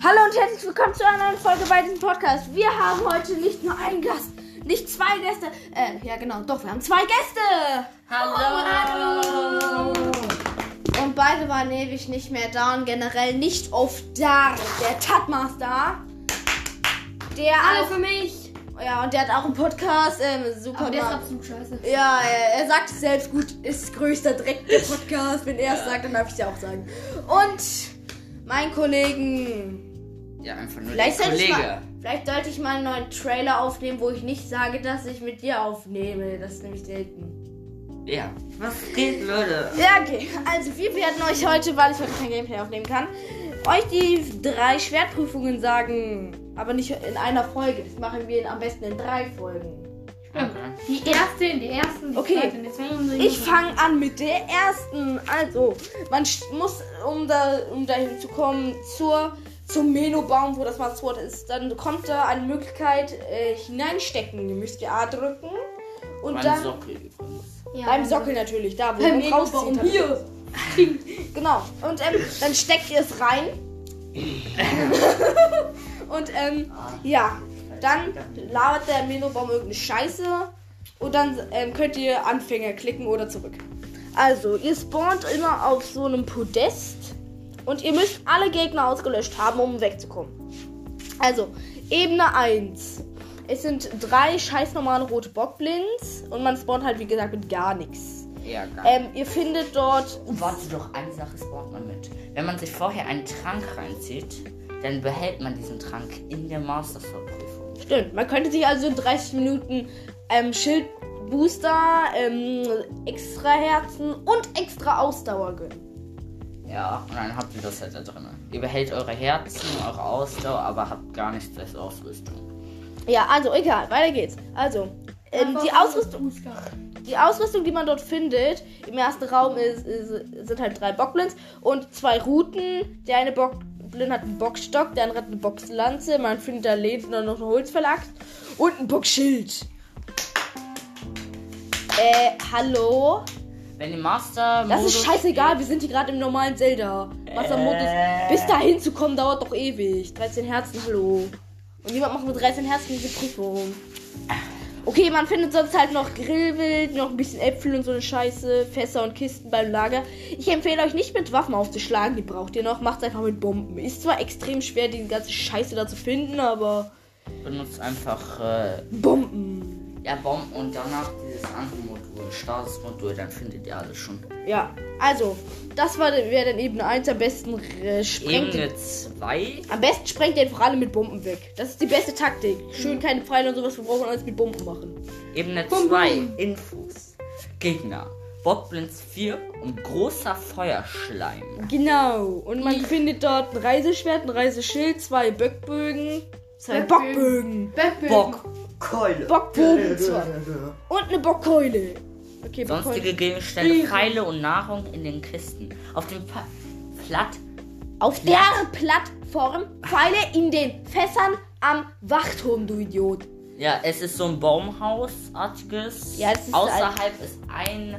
Hallo und herzlich willkommen zu einer neuen Folge bei diesem Podcast. Wir haben heute nicht nur einen Gast, nicht zwei Gäste. Äh, ja genau, doch, wir haben zwei Gäste. Hallo. Und beide waren ewig nicht mehr da und generell nicht oft da. Der Tatmaster. Der Hallo auch, für mich. ja, und der hat auch einen Podcast. Ähm, super. Aber der ist absolut scheiße. Ja, er, er sagt es selbst gut, ist größter Dreck der Podcast. Wenn er es sagt, dann darf ich es ja auch sagen. Und mein Kollegen. Ja, einfach nur Vielleicht der sollte, ich Kollege. mal, vielleicht sollte ich mal einen neuen Trailer aufnehmen, wo ich nicht sage, dass ich mit dir aufnehme. Das ist nämlich selten. Ja, was geht, würde. Ja, okay. Also, wir werden euch heute, weil ich heute kein Gameplay aufnehmen kann, euch die drei Schwertprüfungen sagen. Aber nicht in einer Folge. Das machen wir in, am besten in drei Folgen. Die erste in der ersten, die Okay. zweite die Ich fange an mit der ersten. Also, man muss, um, da, um dahin zu kommen, zur, zum Meno-Baum, wo das Maßwort ist, dann kommt da eine Möglichkeit äh, hineinstecken. Ihr müsst ja A drücken. Und Mein dann Sockel. Ja, beim Sockel natürlich, da wo Beim man rauszieht. Meno-Baum hier. Genau. Und ähm, dann steckt ihr es rein. und ähm, ja, dann labert der Menobaum irgendeine Scheiße. Und dann ähm, könnt ihr Anfänger klicken oder zurück. Also, ihr spawnt immer auf so einem Podest. Und ihr müsst alle Gegner ausgelöscht haben, um wegzukommen. Also, Ebene 1. Es sind drei scheiß normale rote Bockblins. Und man spawnt halt, wie gesagt, mit gar nichts. Ja, geil. Ähm, ihr findet dort Und warte doch, eine Sache spawnt man mit. Wenn man sich vorher einen Trank reinzieht, dann behält man diesen Trank in der Master Sword Prüfung. Stimmt, man könnte sich also in 30 Minuten ähm, Schildbooster, ähm, extra Herzen und extra Ausdauer gönnen. Ja, und dann habt ihr das halt da drin. Ihr behält eure Herzen, eure Ausdauer, aber habt gar nichts als Ausrüstung. Ja, also egal, weiter geht's. Also, ähm, die, Ausrüstung, die Ausrüstung, die man dort findet, im ersten Raum ist, ist, sind halt drei Bockblins und zwei Routen. Der eine Bockblin hat einen Bockstock, der andere hat eine Boxlanze. Man findet da Läden und noch eine Holzverlagt und ein Bockschild. Äh, hallo? Wenn ihr Master Das ist scheißegal, wir sind hier gerade im normalen Zelda. Wassermodus. Bis dahin zu kommen dauert doch ewig. 13 Herzen, hallo. Und niemand macht mit 13 Herzen diese Prüfung. Okay, man findet sonst halt noch Grillwild, noch ein bisschen Äpfel und so eine Scheiße, Fässer und Kisten beim Lager. Ich empfehle euch nicht mit Waffen aufzuschlagen, die braucht ihr noch. Macht's einfach mit Bomben. Ist zwar extrem schwer, die ganze Scheiße da zu finden, aber benutzt einfach äh, Bomben. ja, Bomben und danach dieses andere Modul, Statusmodul, dann findet ihr alles schon. Ja, also, das war wäre dann Ebene 1 am besten äh, sprengt Ebene 2. Am besten sprengt ihr einfach alle mit Bomben weg. Das ist die beste Taktik. Schön keine Pfeile und sowas, wir brauchen alles mit Bomben machen. Ebene Bum, 2. bum. Infos. Gegner. Bockblins 4 und großer Feuerschleim. Genau. Und man findet dort ein Reiseschwert, ein Reiseschild, zwei Böckbögen, zwei Böckbögen. Bockbögen, Bock. Keule. Bockbogen und eine Bockkeule. Okay, Sonstige. Gegenstände, Pfeile und Nahrung in den Kisten. Auf dem pa Platt. Auf der Plattform Pfeile in den Fässern am Wachturm, du Idiot. Ja, es ist so ein Baumhausartiges. Ja, es ist Außerhalb ist ein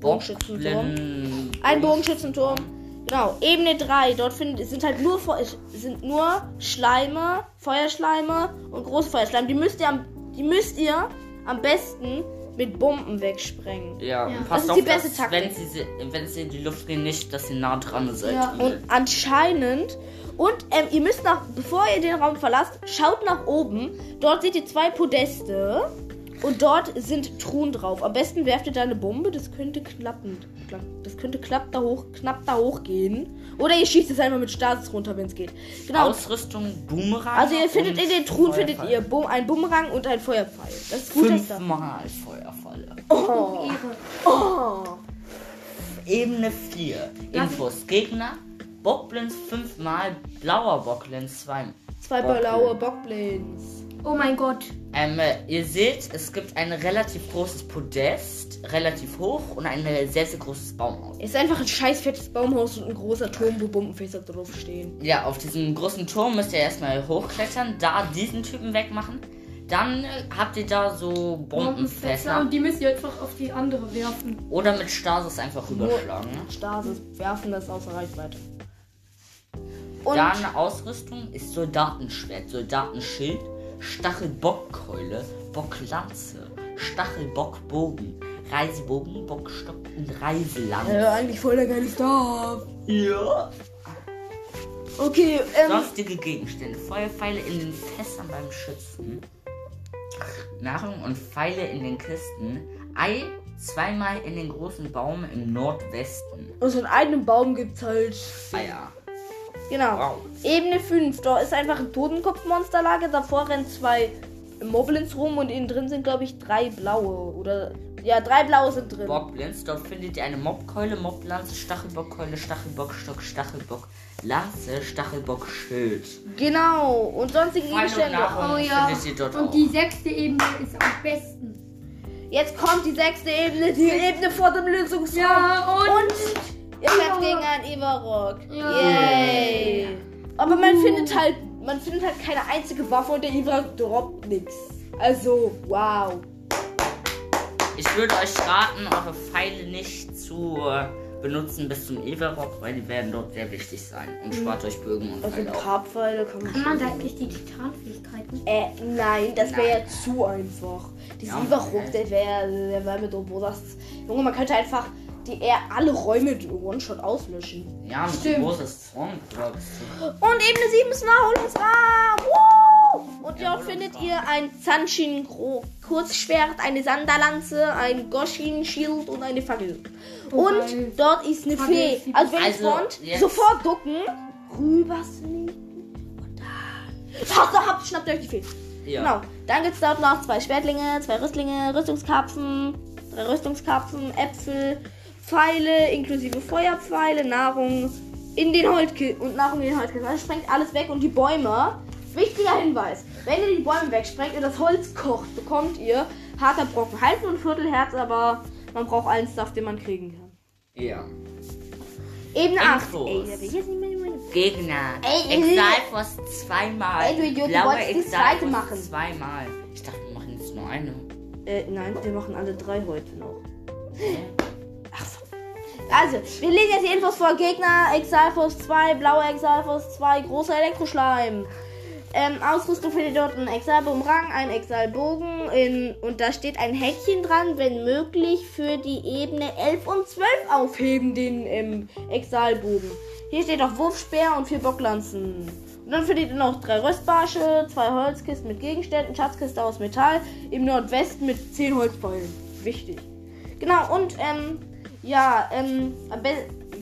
Bogenschützenturm. Ein Bogenschützenturm. Genau, Ebene 3. Dort find, sind halt nur, Fe- sind nur Schleime, Feuerschleime und Großfeuerschleime. Die müsst ihr am, die müsst ihr am besten mit Bomben wegsprengen. Ja, Ja. passt Das ist die beste dass, Taktik. wenn sie, wenn sie in die Luft gehen, nicht, dass ihr nah dran seid. Ja. Und anscheinend. Und ähm, ihr müsst nach, bevor ihr den Raum verlasst, schaut nach oben. Dort seht ihr zwei Podeste. Und dort sind Truhen drauf. Am besten werft ihr da eine Bombe. Das könnte klappen. Das könnte knapp da hoch, knapp da hochgehen. Oder ihr schießt es einfach mit Stasis runter, wenn es geht. Genau. Ausrüstung, Boomerang. Also ihr findet in den Truhen findet ihr Bum ein Bumerang und ein Feuerpfeil. Das ist gut. Fünfmal Feuerfalle. Oh, Ehre. oh. Ebene 4. Infos. Gegner. Bockblins fünfmal. Blauer Bockblins zweimal. Zwei Bockblin. blaue Bockblins. Oh mein Gott. Ähm, äh, ihr seht, es gibt ein relativ großes Podest, relativ hoch und ein sehr, sehr großes Baumhaus. Ist einfach ein scheiß fettes Baumhaus und ein großer Turm, wo Bombenfässer draufstehen. Ja, auf diesem großen Turm müsst ihr erstmal hochklettern, da diesen Typen wegmachen. Dann äh, habt ihr da so Bombenfässer. Und die müsst ihr einfach auf die andere werfen. Oder mit Stasis einfach rüberschlagen. Ne? Stasis werfen das außer Reichweite. Und Dann Ausrüstung ist Soldatenschwert, Soldatenschild, Stachelbockkeule, Bocklanze, Stachelbockbogen, Reisebogen, Bockstock und Reiselanze. äh, eigentlich voll der geile Stuff. Ja. Okay, ähm, Sonstige Gegenstände, Feuerpfeile in den Fässern beim Schützen, Nahrung und Pfeile in den Kisten, Ei zweimal in den großen Baum im Nordwesten. und so in einem Baum gibt's halt. Eier. Genau. Wow. Ebene 5. Da ist einfach ein Totenkopfmonsterlager. Davor rennen zwei Moblins rum und innen drin sind, glaube ich, drei blaue. Oder. Ja, drei blaue sind drin. Bockblitz, dort findet ihr eine Mobkeule, Moblanze, Stachelbockkeule, Stachelbockstock, Stachelbock, Lanze, Stachelbockschild. Genau. Und sonstige Gegenstände. Oh ja. findet ihr dort Und auch. die sechste Ebene ist am besten. Jetzt kommt die sechste Ebene, die Ebene vor dem Lösungsraum. Ja, und, Und ihr kämpft gegen einen Everrock. Ja. Yay. Aber man findet halt, man findet halt keine einzige Waffe und der Everrock droppt nichts. Also, wow. Ich würde euch raten, eure Pfeile nicht zu benutzen bis zum Everrock, weil die werden dort sehr wichtig sein. Und spart euch Bögen und Also ein paar Pfeile kann man kann man da eigentlich die Titanfähigkeiten? Äh, nein, das wäre ja zu einfach. Dieser Ja, okay. der wäre der wär mit Obosas. Junge, man könnte einfach die eher alle Räume One-Shot auslöschen. Ja, mit Stimmt. großes Zornblocks. Und Ebene 7 ist ein Erholungsraum. Woo! Und dort findet ihr ein Zanshin Gro- Kurzschwert, eine Sandalanze, ein Goshin Shield und eine Fackel. Oh, und geil. dort ist eine Fackel Fee. Also wenn ihr Also, spawnt, jetzt- sofort ducken, rüber sneaken und dann. Habt, habt, schnappt euch die Fee. Ja. Genau. Dann gibt es dort noch zwei Schwertlinge, zwei Rüstlinge, Rüstungskapfen, drei Rüstungskapfen, Äpfel, Pfeile inklusive Feuerpfeile, Nahrung in den Holzkisten und Nahrung in den Holzkisten. Also sprengt alles weg und die Bäume. Wichtiger Hinweis: Wenn ihr die Bäume wegsprengt und das Holz kocht, bekommt ihr harter Brocken. Halt nur ein Viertelherz, aber man braucht allen Stuff, den man kriegen kann. Ja. Ebene 8. Infos. Ey, da will ich jetzt nicht mehr Gegner. Ey, zweimal. Ey, du Idiot, du wolltest die zweite machen. Zweimal. Ich dachte, wir machen jetzt nur eine. Äh, nein, wir machen alle drei heute noch. Also, wir lesen jetzt die Infos vor. Gegner, Exalfos 2, blaue Exalfos 2, großer Elektroschleim. Ähm, Ausrüstung findet dort ein Exalbumerang, ein Exalbogen in, und da steht ein Häkchen dran, wenn möglich für die Ebene 11 und 12 aufheben, den ähm, Exalbogen. Hier steht auch Wurfspeer und vier Bocklanzen. Und dann findet ihr noch drei Röstbarsche, zwei Holzkisten mit Gegenständen, Schatzkiste aus Metall, im Nordwesten mit 10 Holzpfeilen. Wichtig. Genau, und ähm, ja, ähm,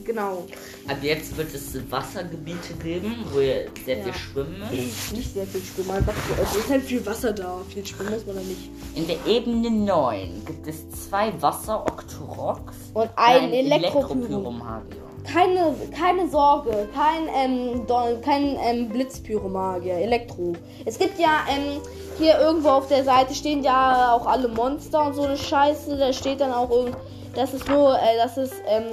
genau. Ab jetzt wird es Wassergebiete geben, wo ihr sehr Ja. viel schwimmen müsst. Nicht sehr viel Schwimmen, einfach so. Es ist halt viel Wasser da. Viel schwimmen muss man da nicht. In der Ebene 9 gibt es zwei Wasser-Octoroks Und ein ein. Elektropyromagier. Keine, keine Sorge, kein, ähm, kein ähm, Blitzpyromagier, Elektro. Es gibt ja ähm, hier irgendwo auf der Seite stehen ja auch alle Monster und so eine Scheiße. Da steht dann auch irgend, das ist nur, äh, das ist ähm,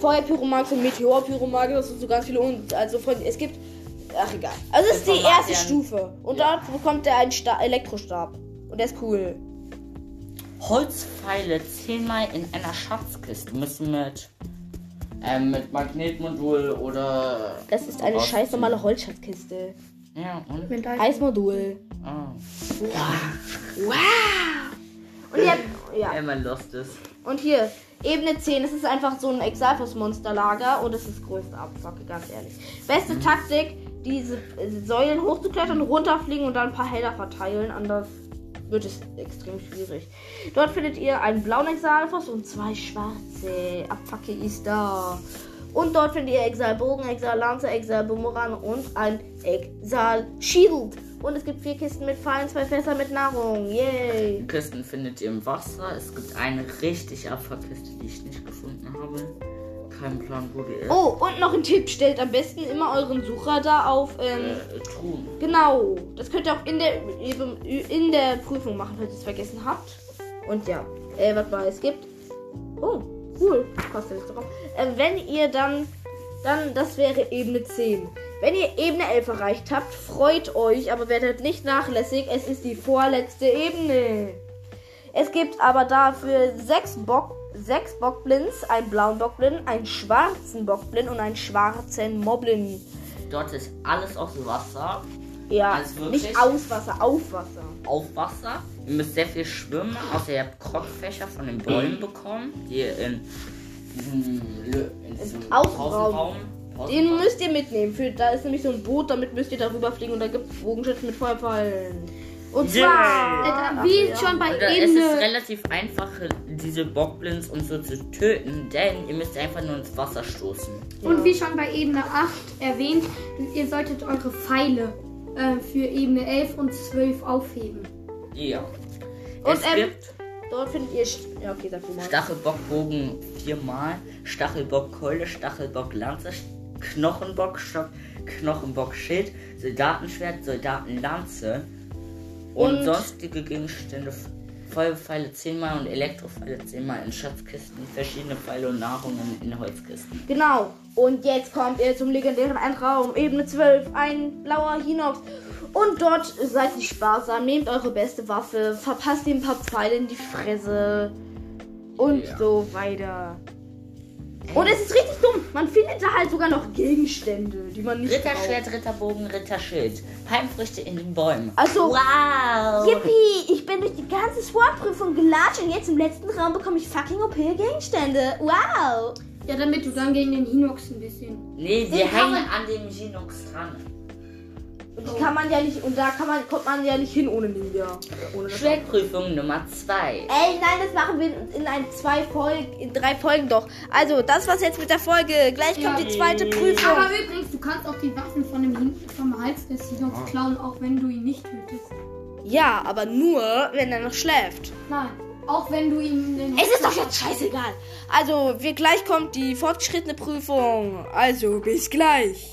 Feuerpyromagier und Meteorpyromagier, das sind so ganz viele und also von, es gibt, ach egal. Also es ist die erste. Stufe und Ja. dort bekommt er einen Sta Elektrostab und der ist cool. Holzpfeile zehnmal in einer Schatzkiste müssen mit, ähm, mit Magnetmodul oder. Das ist eine scheiß normale Holzschatzkiste. Ja, und? Mit Eis- Eismodul. Ah. Wow! Und ihr habt, ja. Wenn man lost ist. Und hier, Ebene 10, es ist einfach so ein Exalfos-Monsterlager und es ist größte Abfucke, ganz ehrlich. Beste Taktik, diese Säulen hochzuklettern, runterfliegen und dann ein paar Helder verteilen, anders wird es extrem schwierig. Dort findet ihr einen blauen Exalfos und zwei schwarze. Abfucke ist da. Und dort findet ihr Exalbogen, Exallanze, Exalbumerang und ein Exal-Shield. Und es gibt vier Kisten mit Pfeilen, zwei Fässer mit Nahrung. Yay! Die Kisten findet ihr im Wasser. Es gibt eine richtig Abfallkiste, die ich nicht gefunden habe. Kein Plan, wo die ist. Oh, und noch ein Tipp, stellt am besten immer euren Sucher da auf. Ähm, Äh, Truhen. Genau. Das könnt ihr auch in der, in der Prüfung machen, falls ihr es vergessen habt. Und ja, äh, was war es gibt. Oh, cool. Kostet nichts drauf. Äh, wenn ihr dann, dann, das wäre Ebene 10. Wenn ihr Ebene 11 erreicht habt, freut euch, aber werdet nicht nachlässig. Es ist die vorletzte Ebene. Es gibt aber dafür sechs Bock, sechs Bockblins, einen blauen Bockblin, einen schwarzen Bockblin und einen schwarzen Moblin. dort ist alles aus Wasser, Ja, Also nicht aus Wasser, auf Wasser. auf Wasser. Ihr müsst sehr viel schwimmen, außer ihr habt Krockfächer von den Bäumen bekommen, die ihr in in diesem Außenraum. Den müsst ihr mitnehmen. Für, da ist nämlich so ein Boot, damit müsst ihr darüber fliegen und da gibt es Bogenschützen mit Feuerfallen. Und zwar. Äh, wie Ach, schon bei Oder es ist Ebene. relativ einfach, diese Bockblins und so zu töten, denn ihr müsst einfach nur ins Wasser stoßen. Und wie schon bei Ebene 8 erwähnt, ihr solltet eure Pfeile äh, für Ebene 11 und 12 aufheben. Ja. Und, es ähm, gibt Dort findet ihr. St- Ja, okay, sag du mal. Stachelbockbogen viermal, Stachelbockkeule, Stachelbocklanze, Knochenbockstock, Knochenbockschild, Soldatenschwert, Soldatenlanze und, Und- sonstige Gegenstände, Feuerpfeile zehnmal und Elektropfeile zehnmal in Schatzkisten, verschiedene Pfeile und Nahrungen in Holzkisten. Genau. Und jetzt kommt ihr zum legendären Endraum, Ebene 12, ein blauer Hinox. Und dort seid ihr sparsam, nehmt eure beste Waffe, verpasst ihm ein paar Pfeile in die Fresse und Ja. so weiter. Und es ist richtig dumm, man findet da halt sogar noch Gegenstände, die man nicht braucht. Ritterschwert, Ritterbogen, Ritterschild, Palmfrüchte in den Bäumen. Also, Wow! Yippie, ich bin durch die ganze SWAT-Prüfung gelatscht und jetzt im letzten Raum bekomme ich fucking OP-Gegenstände. Wow. Ja, damit du dann gegen den Hinox ein bisschen. Nee, kann hängen an dem Ginox dran. Und die kann man ja nicht, und da kann man, kommt man ja nicht hin ohne Ninja. Ohne Schwertprüfung Nummer 2. Ey, nein, das machen wir in ein zwei Folgen, in drei Folgen doch. Also, das war's jetzt mit der Folge. Gleich kommt Ja. die zweite Prüfung. Aber übrigens, du kannst auch die Waffen von dem Hin vom Hals des Hinox klauen, auch wenn du ihn nicht tötest. Ja, aber nur, wenn er noch schläft. Nein, auch wenn du ihn den Es ist doch jetzt scheißegal. Also, wir, gleich kommt die fortgeschrittene Prüfung. Also, bis gleich.